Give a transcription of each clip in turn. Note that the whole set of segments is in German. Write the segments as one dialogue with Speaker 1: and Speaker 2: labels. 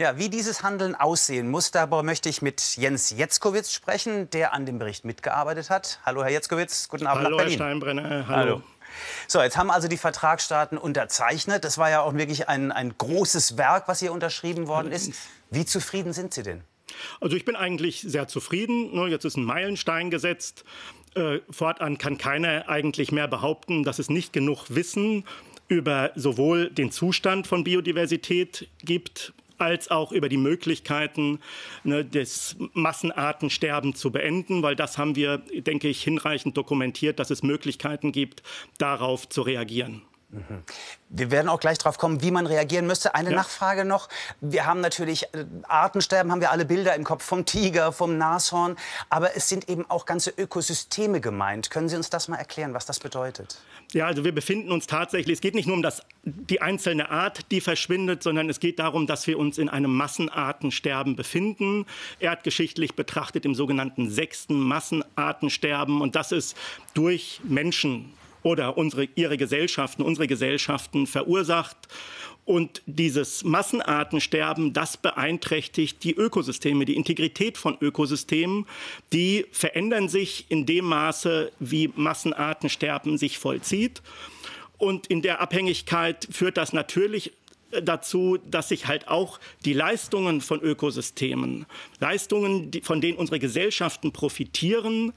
Speaker 1: Ja, wie dieses Handeln aussehen muss, darüber möchte ich mit Jens Jetzkowitz sprechen, der an dem Bericht mitgearbeitet hat. Hallo, Herr Jetzkowitz, guten Abend
Speaker 2: Hallo,
Speaker 1: nach Berlin.
Speaker 2: Herr Steinbrenner. Hallo.
Speaker 1: Hallo. So, jetzt haben also die Vertragsstaaten unterzeichnet. Das war ja auch wirklich ein, ein großes Werk, was hier unterschrieben worden ist. Wie zufrieden sind Sie denn?
Speaker 2: Also ich bin eigentlich sehr zufrieden. Jetzt ist ein Meilenstein gesetzt. Äh, fortan kann keiner eigentlich mehr behaupten, dass es nicht genug Wissen über sowohl den Zustand von Biodiversität gibt als auch über die Möglichkeiten ne, des Massenartensterbens zu beenden, weil das haben wir, denke ich, hinreichend dokumentiert, dass es Möglichkeiten gibt, darauf zu reagieren.
Speaker 1: Wir werden auch gleich darauf kommen, wie man reagieren müsste. Eine
Speaker 2: Ja.
Speaker 1: Nachfrage noch. Wir haben natürlich äh, Artensterben, haben wir alle Bilder im Kopf vom Tiger, vom Nashorn. Aber es sind eben auch ganze Ökosysteme gemeint. Können Sie uns das mal erklären, was das bedeutet?
Speaker 2: Ja, also wir befinden uns tatsächlich, es geht nicht nur um das, die einzelne Art, die verschwindet, sondern es geht darum, dass wir uns in einem Massenartensterben befinden, erdgeschichtlich betrachtet im sogenannten sechsten Massenartensterben. Und das ist durch Menschen oder unsere, ihre Gesellschaften, unsere Gesellschaften verursacht. Und dieses Massenartensterben, das beeinträchtigt die Ökosysteme, die Integrität von Ökosystemen. Die verändern sich in dem Maße, wie Massenartensterben sich vollzieht. Und in der Abhängigkeit führt das natürlich dazu, dass sich halt auch die Leistungen von Ökosystemen, Leistungen, die, von denen unsere Gesellschaften profitieren,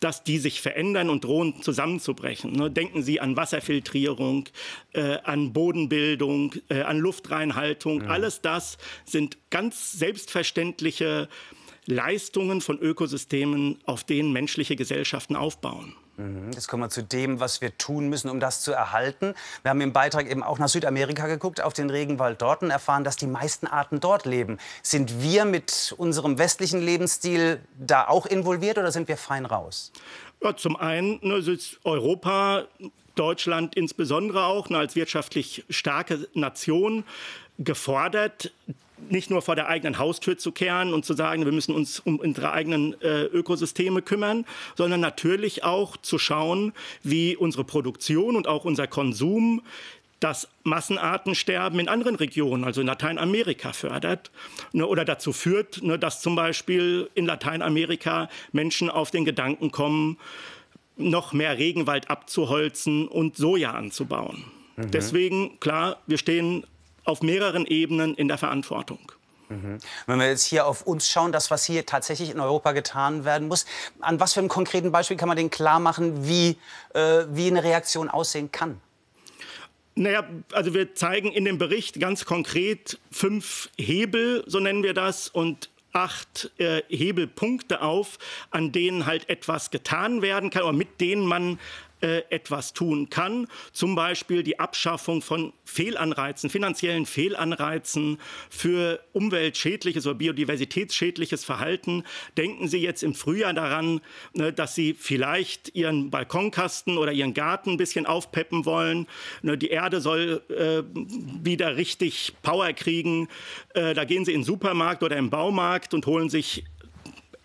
Speaker 2: dass die sich verändern und drohen zusammenzubrechen. Ne? Denken Sie an Wasserfiltrierung, äh, an Bodenbildung, äh, an Luftreinhaltung. Alles das sind ganz selbstverständliche Leistungen von Ökosystemen, auf denen menschliche Gesellschaften aufbauen.
Speaker 1: Jetzt kommen wir zu dem, was wir tun müssen, um das zu erhalten. Wir haben im Beitrag eben auch nach Südamerika geguckt, auf den Regenwald dort und erfahren, dass die meisten Arten dort leben. Sind wir mit unserem westlichen Lebensstil da auch involviert oder sind wir fein raus?
Speaker 2: Ja, zum einen ne, ist Europa, Deutschland insbesondere auch ne, als wirtschaftlich starke Nation gefordert, nicht nur vor der eigenen Haustür zu kehren und zu sagen, wir müssen uns um unsere eigenen äh, Ökosysteme kümmern, sondern natürlich auch zu schauen, wie unsere Produktion und auch unser Konsum das Massenartensterben in anderen Regionen, also in Lateinamerika, fördert ne, oder dazu führt, ne, dass zum Beispiel in Lateinamerika Menschen auf den Gedanken kommen, noch mehr Regenwald abzuholzen und Soja anzubauen. Deswegen, klar, wir stehen auf mehreren Ebenen in der Verantwortung.
Speaker 1: Wenn wir jetzt hier auf uns schauen, das, was hier tatsächlich in Europa getan werden muss, an was für einem konkreten Beispiel kann man denn klar machen, wie, äh, wie eine Reaktion aussehen kann?
Speaker 2: Naja, also wir zeigen in dem Bericht ganz konkret fünf Hebel, so nennen wir das, und acht äh, Hebelpunkte auf, an denen halt etwas getan werden kann oder mit denen man äh, etwas tun kann. Zum Beispiel die Abschaffung von Fehlanreizen, finanziellen Fehlanreizen für umweltschädliches oder biodiversitätsschädliches Verhalten. Denken Sie jetzt im Frühjahr daran, ne, dass Sie vielleicht Ihren Balkonkasten oder Ihren Garten ein bisschen aufpeppen wollen. Ne, die Erde soll äh, wieder richtig Power kriegen. Äh, da gehen Sie in den Supermarkt oder im Baumarkt und holen sich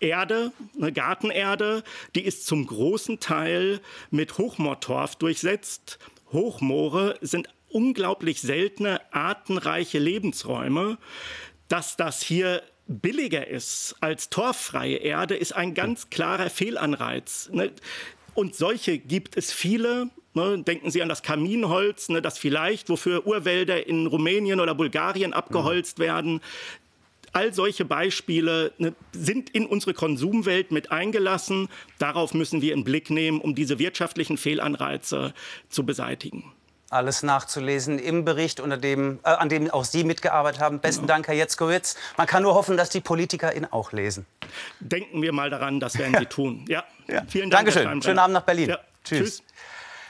Speaker 2: Erde, eine Gartenerde, die ist zum großen Teil mit Hochmoortorf durchsetzt. Hochmoore sind unglaublich seltene, artenreiche Lebensräume. Dass das hier billiger ist als torffreie Erde, ist ein ganz klarer Fehlanreiz. ne? Und solche gibt es viele. ne? Denken Sie an das Kaminholz, ne, das vielleicht, wofür Urwälder in Rumänien oder Bulgarien abgeholzt werden, All solche Beispiele ne, sind in unsere Konsumwelt mit eingelassen. Darauf müssen wir einen Blick nehmen, um diese wirtschaftlichen Fehlanreize zu beseitigen.
Speaker 1: Alles nachzulesen im Bericht, unter dem, äh, an dem auch Sie mitgearbeitet haben. Besten Dank, Herr Jetzkowitz. Man kann nur hoffen, dass die Politiker ihn auch lesen.
Speaker 2: Denken wir mal daran, das werden Sie tun. Ja, vielen Dank.
Speaker 1: Dankeschön. Schönen Abend nach Berlin.
Speaker 2: Ja,
Speaker 1: Tschüss.
Speaker 2: tschüss.